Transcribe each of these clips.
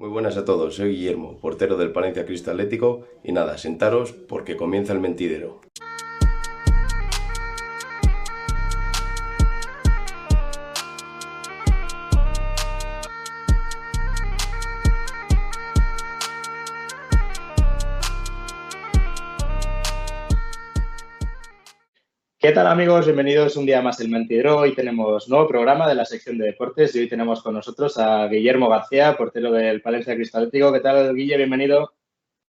Muy buenas a todos, soy Guillermo, portero del Palencia Cristo Atlético y nada, sentaros porque comienza el mentidero. ¿Qué tal amigos? Bienvenidos un día más al Mentidero. Hoy tenemos nuevo programa de la sección de deportes y hoy tenemos con nosotros a Guillermo García, portero del Palencia Cristalético. ¿Qué tal, Guille? Bienvenido.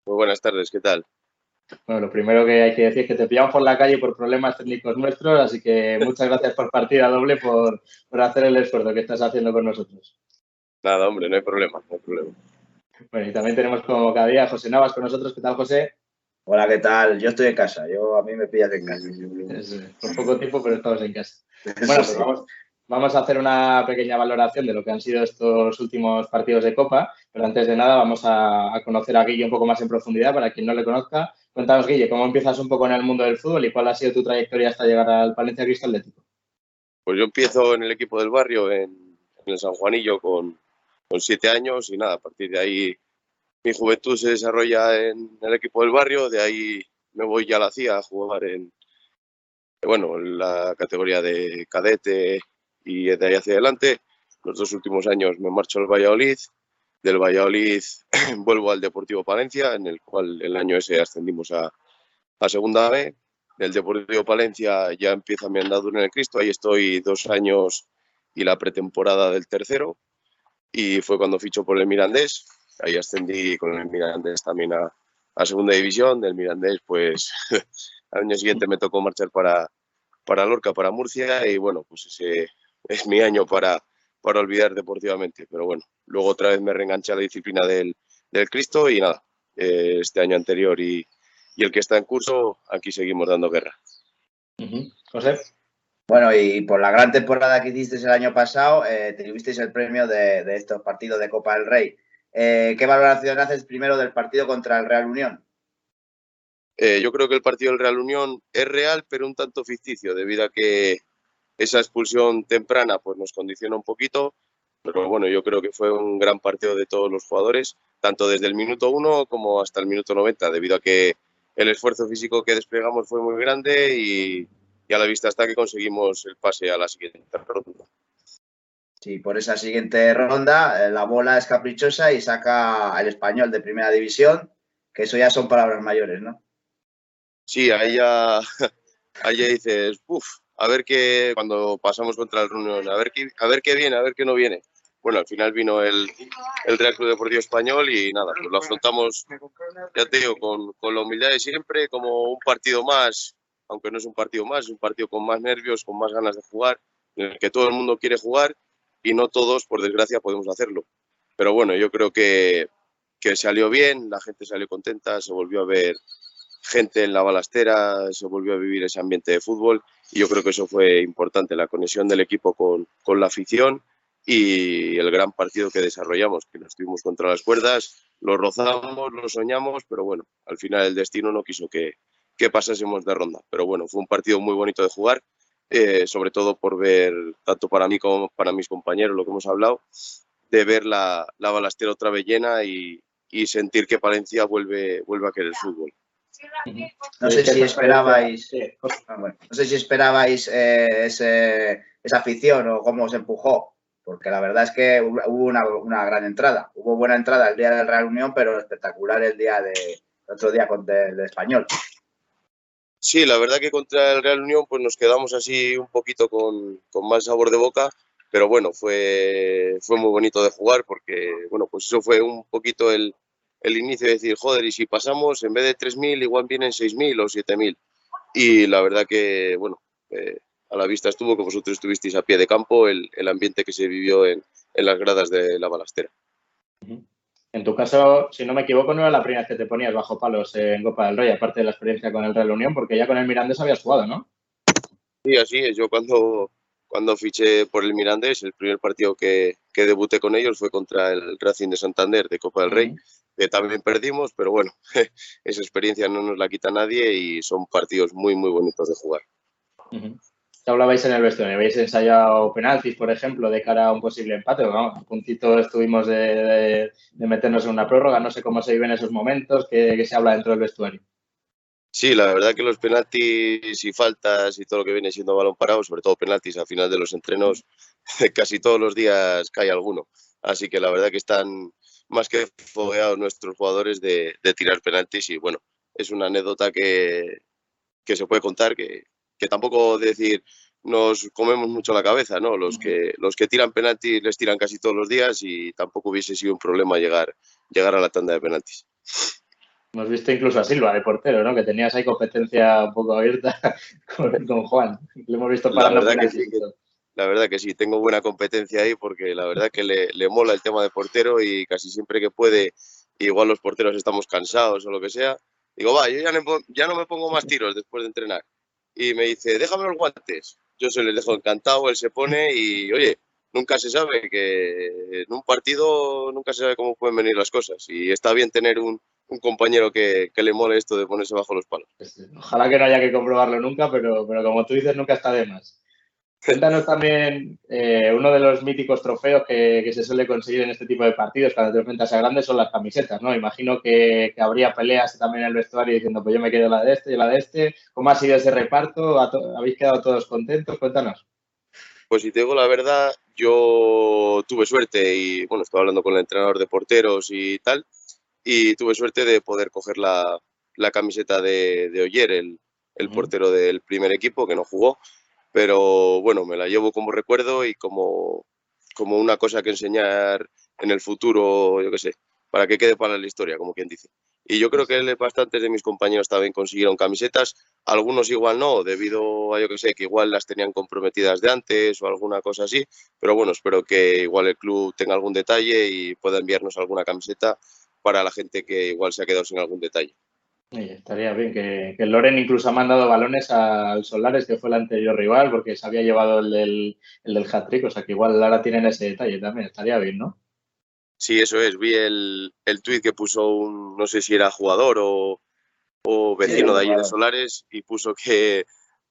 Muy buenas tardes, ¿qué tal? Bueno, lo primero que hay que decir es que te pillamos por la calle por problemas técnicos nuestros, así que muchas gracias por partida doble, por, por hacer el esfuerzo que estás haciendo con nosotros. Nada, hombre, no hay problema, no hay problema. Bueno, y también tenemos como cada día a José Navas con nosotros. ¿Qué tal, José? Hola, ¿qué tal? Yo estoy en casa. Yo a mí me pillas en casa. por poco tiempo, pero estamos en casa. Bueno, pues vamos, vamos, a hacer una pequeña valoración de lo que han sido estos últimos partidos de Copa, pero antes de nada vamos a, conocer a Guille un poco más en profundidad para quien no le conozca. Cuéntanos, Guille, ¿cómo empiezas un poco en el mundo del fútbol y cuál ha sido tu trayectoria hasta llegar al Palencia Cristal Atlético? Pues yo empiezo en el equipo del barrio, en, el San Juanillo, con, con siete años y nada, a partir de ahí mi juventud se desarrolla en el equipo del barrio, de ahí me voy ya a la CIA a jugar en, bueno, la categoría de cadete y de ahí hacia adelante. Los dos últimos años me marcho al Valladolid, del Valladolid vuelvo al Deportivo Palencia, en el cual el año ese ascendimos a, a Segunda B. Del Deportivo Palencia ya empieza mi andadura en el Cristo, ahí estoy dos años y la pretemporada del tercero. Y fue cuando ficho por el Mirandés, ahí ascendí con el Mirandés también a, segunda división. Del Mirandés, pues al año siguiente me tocó marchar para, para Lorca, para Murcia, y bueno, pues ese es mi año para, para olvidar deportivamente. Pero bueno, luego otra vez me reenganché a la disciplina del, Cristo y nada, eh, este año anterior y, el que está en curso, aquí seguimos dando guerra. José. Bueno, y por la gran temporada que hiciste el año pasado, eh, te tuviste el premio de, de, estos partidos de Copa del Rey. Eh, ¿Qué valoración haces primero del partido contra el Real Unión? Eh, yo creo que el partido del Real Unión es real, pero un tanto ficticio, debido a que esa expulsión temprana pues, nos condiciona un poquito. Pero bueno, yo creo que fue un gran partido de todos los jugadores, tanto desde el minuto 1 como hasta el minuto 90, debido a que el esfuerzo físico que desplegamos fue muy grande y, a la vista está que conseguimos el pase a la siguiente ronda. Sí, por esa siguiente ronda eh, la bola es caprichosa y saca al español de primera división, que eso ya son palabras mayores, ¿no? Sí, ahí ya, ahí ya dices, uff, a ver qué, cuando pasamos contra el Reunión, a ver qué, a ver qué viene, a ver qué no viene. Bueno, al final vino el, el Real Club Deportivo Español y nada, pues lo afrontamos, ya te digo, con, con la humildad de siempre, como un partido más, aunque no es un partido más, es un partido con más nervios, con más ganas de jugar, en el que todo el mundo quiere jugar y no todos, por desgracia, podemos hacerlo. Pero bueno, yo creo que, que salió bien, la gente salió contenta, se volvió a ver gente en la balastera, se volvió a vivir ese ambiente de fútbol y yo creo que eso fue importante, la conexión del equipo con, con la afición y el gran partido que desarrollamos, que nos estuvimos contra las cuerdas, lo rozamos, lo soñamos, pero bueno, al final el destino no quiso que, que pasásemos de ronda. Pero bueno, fue un partido muy bonito de jugar eh, sobre todo por ver, tanto para mí como para mis compañeros, lo que hemos hablado, de ver la, la balastera otra vez llena y, y, sentir que Palencia vuelve, vuelve a querer el fútbol. No sé si esperabais, ah, no sé si esperabais eh, ese, esa afición o cómo os empujó, porque la verdad es que hubo una, una, gran entrada. Hubo buena entrada el día del Real Unión, pero espectacular el día de otro día con el Español. Sí, la verdad que contra el Real Unión pues nos quedamos así un poquito con, con más sabor de boca, pero bueno, fue, fue muy bonito de jugar porque, bueno, pues eso fue un poquito el, el inicio de decir, joder, y si pasamos, en vez de 3.000, igual vienen 6.000 o 7.000. Y la verdad que, bueno, eh, a la vista estuvo que vosotros estuvisteis a pie de campo el, el ambiente que se vivió en, en, las gradas de la balastera. En tu caso, si no me equivoco, no era la primera vez que te ponías bajo palos en Copa del Rey, aparte de la experiencia con el Real Unión, porque ya con el Mirandés habías jugado, ¿no? Sí, así es. Yo cuando, cuando fiché por el Mirandés, el primer partido que, que debuté con ellos fue contra el Racing de Santander de Copa del Rey, que también perdimos, pero bueno, esa experiencia no nos la quita nadie y son partidos muy, muy bonitos de jugar. Te hablabais en el vestuario, habéis ensayado penaltis, por ejemplo, de cara a un posible empate, vamos, a puntito estuvimos de, meternos en una prórroga, no sé cómo se viven esos momentos, qué, se habla dentro del vestuario. Sí, la verdad que los penaltis y faltas y todo lo que viene siendo balón parado, sobre todo penaltis al final de los entrenos, casi todos los días cae alguno. Así que la verdad que están más que fogueados nuestros jugadores de, tirar penaltis y bueno, es una anécdota que, que se puede contar, que, que tampoco decir nos comemos mucho la cabeza, ¿no? Los que, los que tiran penaltis les tiran casi todos los días y tampoco hubiese sido un problema llegar, llegar a la tanda de penaltis. Hemos visto incluso a Silva de portero, ¿no? Que tenías ahí competencia un poco abierta con, Juan. Lo hemos visto para la verdad que sí, La verdad que sí, tengo buena competencia ahí porque la verdad que le, le mola el tema de portero y casi siempre que puede, igual los porteros estamos cansados o lo que sea, digo, va, yo ya ya no me pongo más tiros después de entrenar y me dice, déjame los guantes. Yo se les dejo encantado, él se pone y, oye, nunca se sabe que en un partido nunca se sabe cómo pueden venir las cosas y está bien tener un, compañero que, le mole esto de ponerse bajo los palos. Ojalá que no haya que comprobarlo nunca, pero, pero como tú dices, nunca está de más. Cuéntanos también eh, uno de los míticos trofeos que, se suele conseguir en este tipo de partidos cuando te enfrentas a grandes son las camisetas, ¿no? Imagino que, habría peleas también en el vestuario diciendo, pues yo me quedo la de este y la de este. ¿Cómo ha sido ese reparto? ¿Habéis quedado todos contentos? Cuéntanos. Pues si te digo la verdad, yo tuve suerte y, bueno, estoy hablando con el entrenador de porteros y tal, y tuve suerte de poder coger la, camiseta de, de Oyer, el, el portero del primer equipo que no jugó pero bueno, me la llevo como recuerdo y como, como una cosa que enseñar en el futuro, yo qué sé, para que quede para la historia, como quien dice. Y yo creo que bastantes de mis compañeros también consiguieron camisetas, algunos igual no, debido a yo que sé, que igual las tenían comprometidas de antes o alguna cosa así, pero bueno, espero que igual el club tenga algún detalle y pueda enviarnos alguna camiseta para la gente que igual se ha quedado sin algún detalle estaría bien que, que, Loren incluso ha mandado balones al Solares, que fue el anterior rival, porque se había llevado el del, el del hat-trick, o sea que igual ahora tienen ese detalle también, estaría bien, ¿no? Sí, eso es, vi el, el tuit que puso un, no sé si era jugador o, o vecino de allí de Solares, y puso que,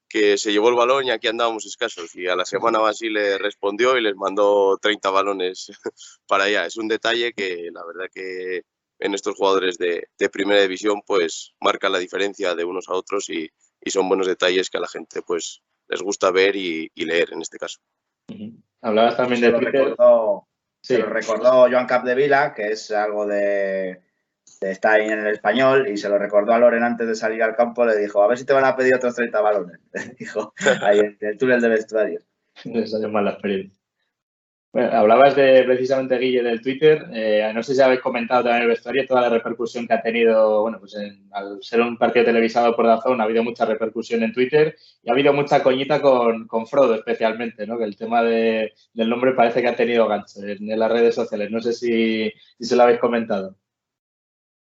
que se llevó el balón y aquí andábamos escasos. Y a la semana así le respondió y les mandó 30 balones para allá. Es un detalle que la verdad que en estos jugadores de, primera división, pues marca la diferencia de unos a otros y, son buenos detalles que a la gente pues les gusta ver y, leer en este caso. Hablabas también de Twitter. Se lo recordó Joan Capdevila, que es algo de, estar ahí en el español, y se lo recordó a Loren antes de salir al campo, le dijo, a ver si te van a pedir otros 30 balones, dijo, ahí en el túnel de vestuarios. Les salió mal la experiencia. Hablabas de precisamente Guille del Twitter. Eh, no sé si habéis comentado también en el vestuario toda la repercusión que ha tenido, bueno, pues al ser un partido televisado por Dazón ha habido mucha repercusión en Twitter y ha habido mucha coñita con, con Frodo especialmente, ¿no? Que el tema de, del nombre parece que ha tenido gancho en, las redes sociales. No sé si, si, se lo habéis comentado.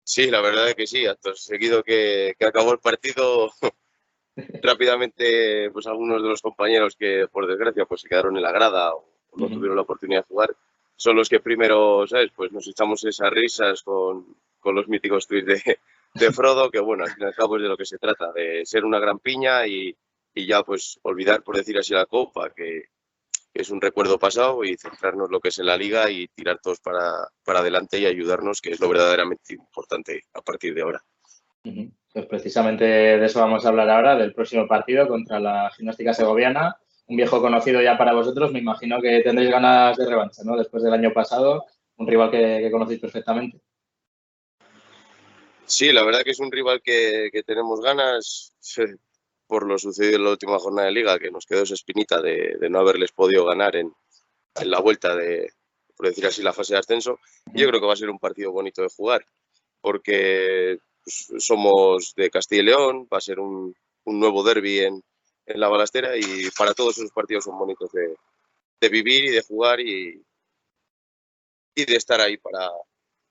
Sí, la verdad es que sí. Seguido que, que acabó el partido, rápidamente, pues algunos de los compañeros que por desgracia pues se quedaron en la grada o no tuvieron la oportunidad de jugar, son los que primero, ¿sabes? Pues nos echamos esas risas con, con los míticos tweets de, de, Frodo, que bueno, al fin y al cabo es de lo que se trata, de ser una gran piña y, y ya pues olvidar, por decir así, la copa, que, es un recuerdo pasado y centrarnos lo que es en la liga y tirar todos para, para adelante y ayudarnos, que es lo verdaderamente importante a partir de ahora. Pues precisamente de eso vamos a hablar ahora, del próximo partido contra la gimnástica segoviana un viejo conocido ya para vosotros, me imagino que tendréis ganas de revancha, ¿no? Después del año pasado, un rival que, conocéis perfectamente. Sí, la verdad que es un rival que, tenemos ganas por lo sucedido en la última jornada de liga, que nos quedó esa espinita de, no haberles podido ganar en, la vuelta de, por decir así, la fase de ascenso. Yo creo que va a ser un partido bonito de jugar, porque pues, somos de Castilla y León, va a ser un, un nuevo derby en, en la balastera y para todos esos partidos son bonitos de, vivir y de jugar y, y de estar ahí para,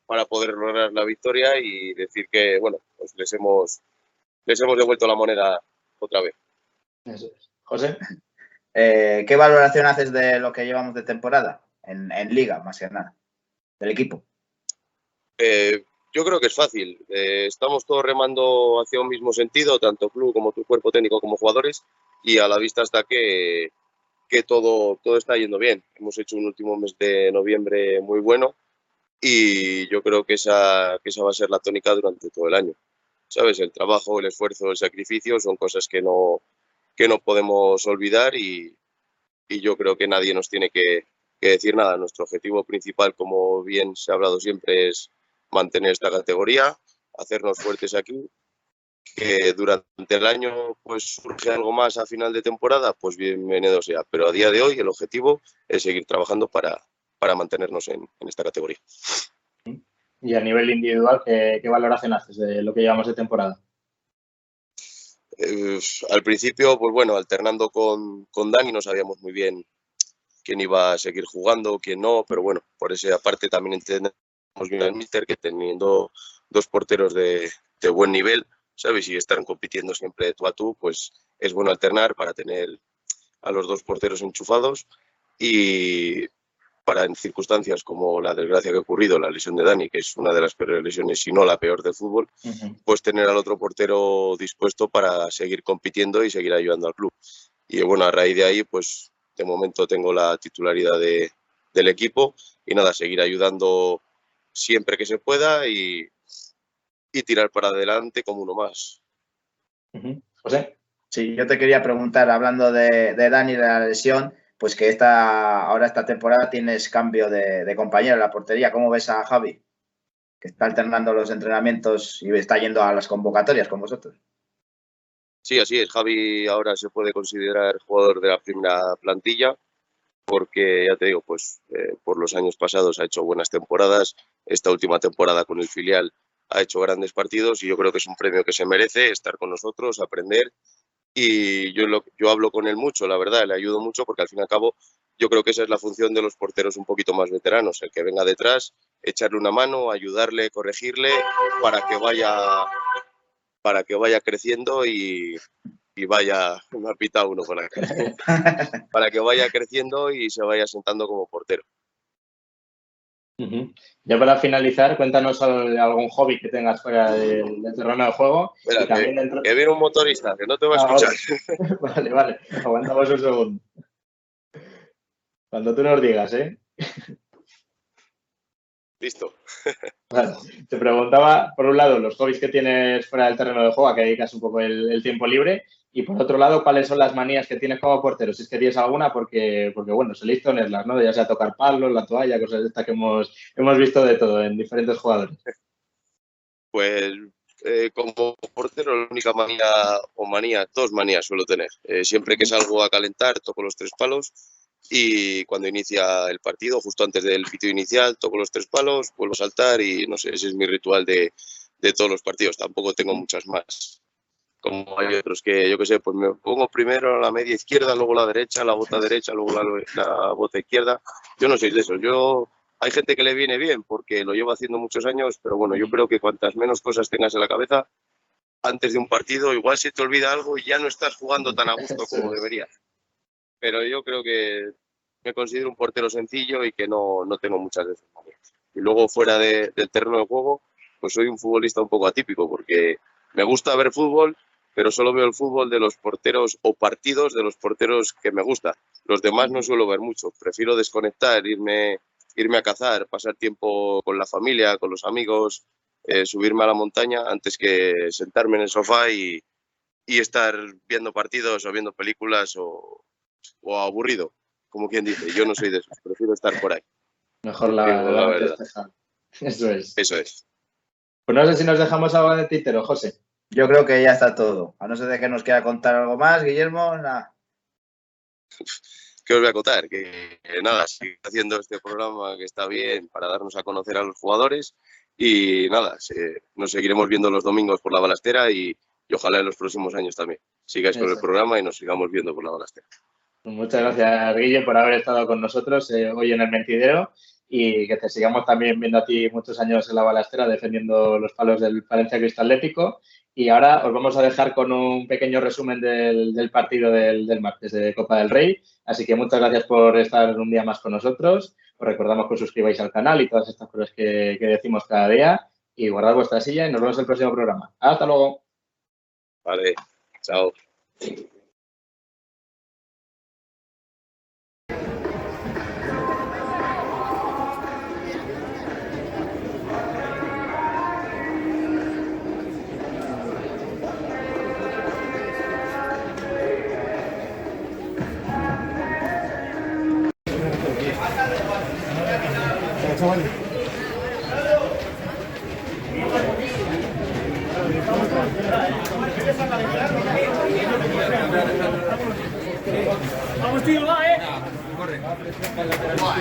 para poder lograr la victoria y decir que, bueno, pues les hemos, les hemos devuelto la moneda otra vez. José. Eh, ¿Qué valoración haces de lo que llevamos de temporada en, liga, más que nada, del equipo? Eh, yo creo que es fácil. Eh, estamos todos remando hacia un mismo sentido, tanto club como tu cuerpo técnico como jugadores, y a la vista está que, que todo, todo está yendo bien. Hemos hecho un último mes de noviembre muy bueno y yo creo que esa, que esa va a ser la tónica durante todo el año. ¿Sabes? El trabajo, el esfuerzo, el sacrificio son cosas que no, que no podemos olvidar y, y yo creo que nadie nos tiene que, que decir nada. Nuestro objetivo principal, como bien se ha hablado siempre, es mantener esta categoría, hacernos fuertes aquí que durante el año pues surge algo más a final de temporada, pues bienvenido sea. Pero a día de hoy el objetivo es seguir trabajando para, para mantenernos en, esta categoría. Y a nivel individual, ¿qué, qué valoración haces de lo que llevamos de temporada? Eh, al principio, pues bueno, alternando con, con Dani no sabíamos muy bien quién iba a seguir jugando, quién no, pero bueno, por esa parte también bien al Mister que teniendo dos porteros de, de buen nivel, ¿sabes? Y están compitiendo siempre tú a tú, pues es bueno alternar para tener a los dos porteros enchufados y para en circunstancias como la desgracia que ha ocurrido, la lesión de Dani, que es una de las peores lesiones, si no la peor del fútbol, pues tener al otro portero dispuesto para seguir compitiendo y seguir ayudando al club. Y bueno, a raíz de ahí, pues de momento tengo la titularidad de, del equipo y nada, seguir ayudando siempre que se pueda y, y tirar para adelante como uno más. José. Sí, yo te quería preguntar, hablando de, Dani de la lesión, pues que esta, ahora esta temporada tienes cambio de, compañero en la portería. ¿Cómo ves a Javi? Que está alternando los entrenamientos y está yendo a las convocatorias con vosotros. Sí, así es. Javi ahora se puede considerar jugador de la primera plantilla porque, ya te digo, pues eh, por los años pasados ha hecho buenas temporadas. Esta última temporada con el filial ha hecho grandes partidos y yo creo que es un premio que se merece estar con nosotros, aprender. Y yo, yo hablo con él mucho, la verdad, le ayudo mucho porque al fin y al cabo yo creo que esa es la función de los porteros un poquito más veteranos, el que venga detrás, echarle una mano, ayudarle, corregirle para que vaya, para que vaya creciendo y, y vaya, me ha pitado uno por acá, para que vaya creciendo y se vaya sentando como portero. Ya para finalizar, cuéntanos algún hobby que tengas fuera del, terreno de juego. que, viene un motorista, que no te va a ah, escuchar. vale, vale, aguantamos un segundo. Cuando tú nos digas, ¿eh? Listo. te preguntaba, por un lado, los hobbies que tienes fuera del terreno de juego, a que dedicas un poco el tiempo libre, y por otro lado, ¿cuáles son las manías que tienes como portero? Si es que tienes alguna, porque, porque bueno, soléis tenerlas, ¿no? Ya sea tocar palos, la toalla, cosas de estas que hemos, hemos visto de todo en diferentes jugadores. Pues eh, como portero, la única manía o manía, dos manías suelo tener. Eh, siempre que salgo a calentar, toco los tres palos y cuando inicia el partido, justo antes del pito inicial, toco los tres palos, vuelvo a saltar y no sé, ese es mi ritual de, de todos los partidos. Tampoco tengo muchas más como hay otros que, yo qué sé, pues me pongo primero la media izquierda, luego la derecha, la bota derecha, luego la, bota izquierda. Yo no soy de eso. Yo, hay gente que le viene bien porque lo llevo haciendo muchos años, pero bueno, yo creo que cuantas menos cosas tengas en la cabeza antes de un partido, igual se te olvida algo y ya no estás jugando tan a gusto como deberías. Pero yo creo que me considero un portero sencillo y que no, no tengo muchas veces. Y luego fuera del terreno de juego, pues soy un futbolista un poco atípico porque me gusta ver fútbol, pero solo veo el fútbol de los porteros o partidos de los porteros que me gusta. Los demás no suelo ver mucho. Prefiero desconectar, irme, irme a cazar, pasar tiempo con la familia, con los amigos, eh, subirme a la montaña antes que sentarme en el sofá y, y estar viendo partidos o viendo películas o, o, aburrido, como quien dice. Yo no soy de esos, prefiero estar por ahí. Mejor la, verdad. Eso es. Eso es. Pues no sé si nos dejamos algo de títero, José. Yo creo que ya está todo. A no ser de que nos quiera contar algo más, Guillermo, nada. ¿Qué os voy a contar? Que, nada, sigue haciendo este programa que está bien para darnos a conocer a los jugadores y nada, nos seguiremos viendo los domingos por la balastera y, ojalá en los próximos años también sigáis con el programa y nos sigamos viendo por la balastera. Muchas gracias, Guille, por haber estado con nosotros eh, hoy en el Mentidero y que te sigamos también viendo a ti muchos años en la balastera defendiendo los palos del Valencia Cristallético y ahora os vamos a dejar con un pequeño resumen del, partido del, martes de Copa del Rey. Así que muchas gracias por estar un día más con nosotros. Os recordamos que os suscribáis al canal y todas estas cosas que, decimos cada día. y guardad vuestra silla y nos vemos en el próximo programa. Hasta luego. Vale, chao. Vamos, tío, va, eh. Corre.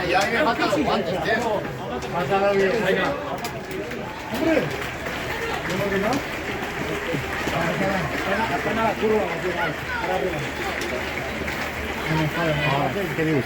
Ya me faltan los guantes, tío. Pásala bien. Venga. Hombre. ¿Cómo que no? Apenas la curva, para arriba. ¿Qué dices?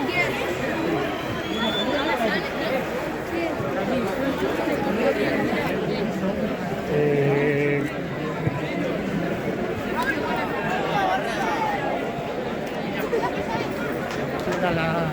izquierda, Estamos en cada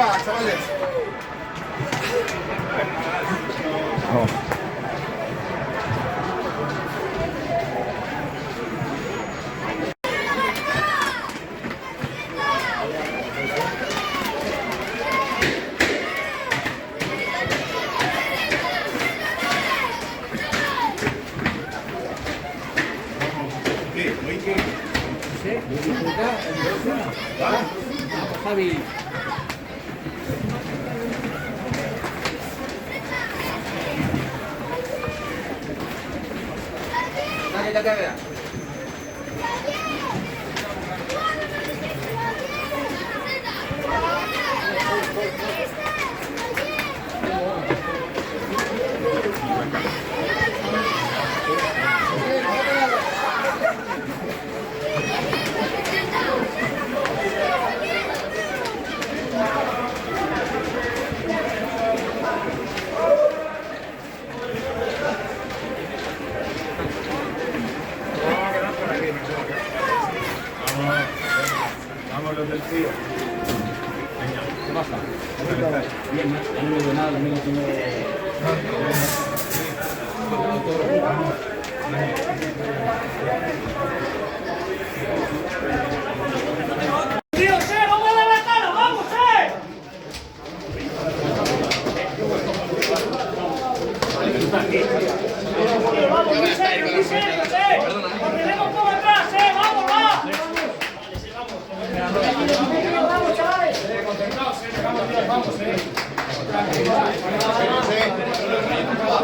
pa, sa. Oh.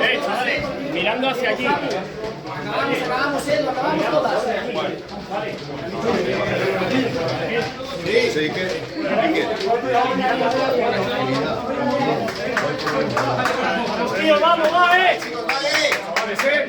Eh, chavales, mirando hacia allí. Acabamos, acabamos, eh, lo acabamos todas. Tío, vamos, va, eh. Vamos, eh,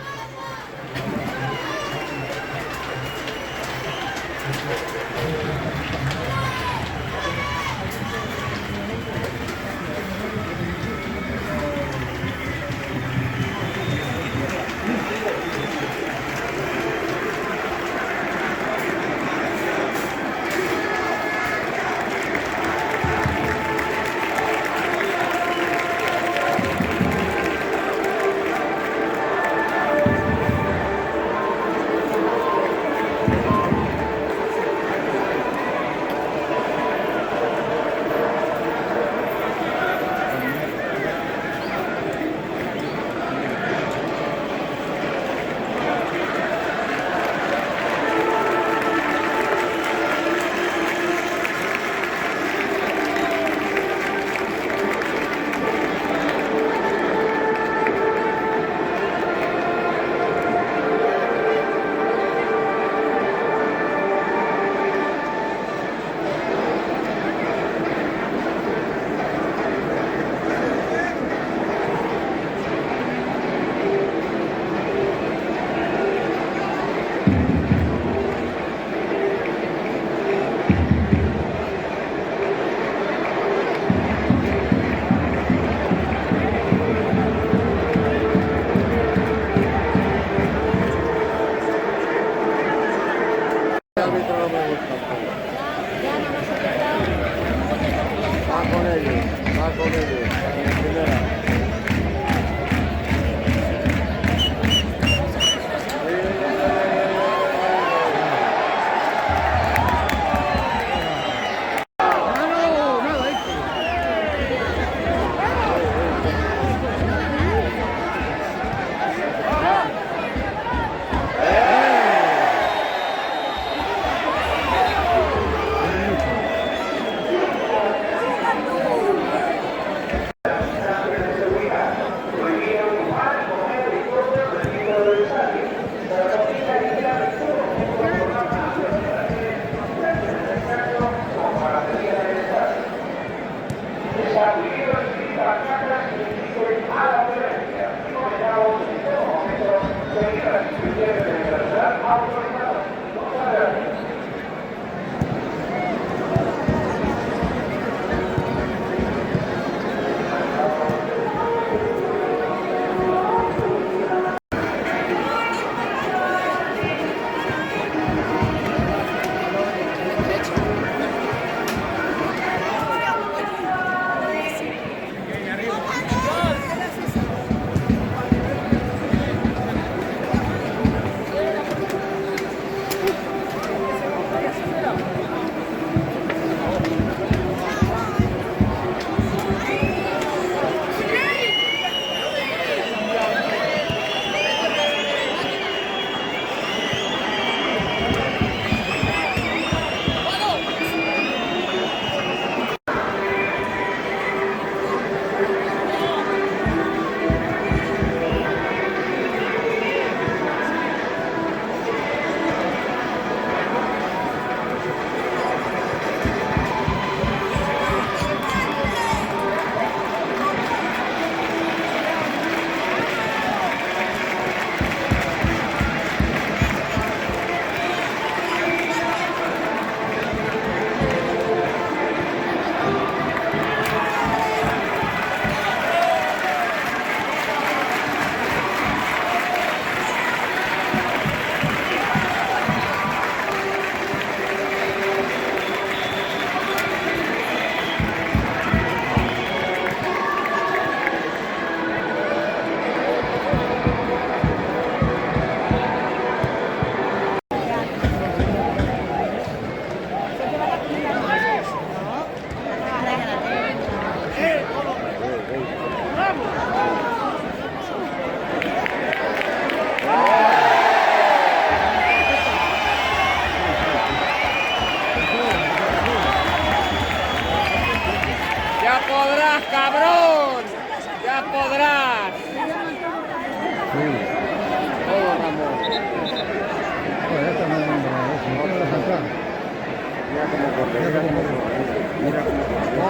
Mira cómo corre, mira cómo corre. Mira cómo corre. No,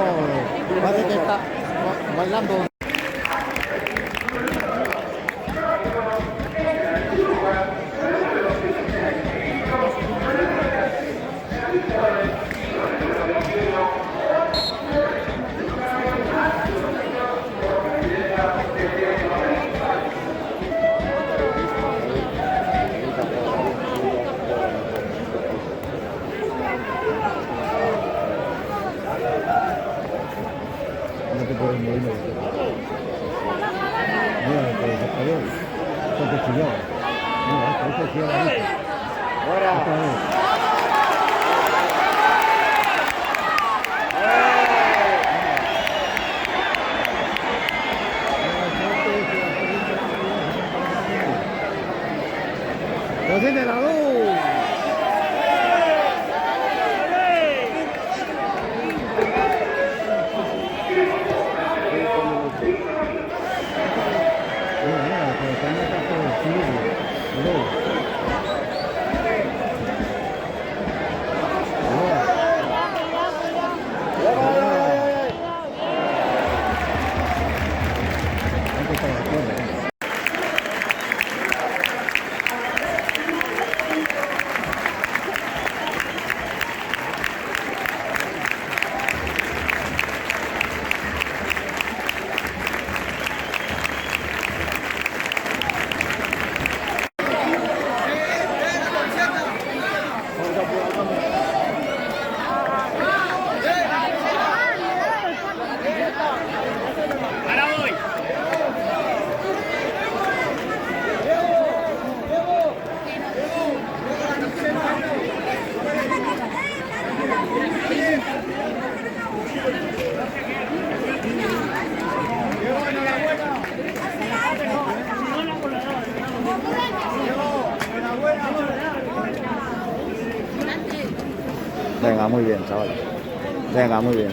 oh, parece que está bailando. muy bien.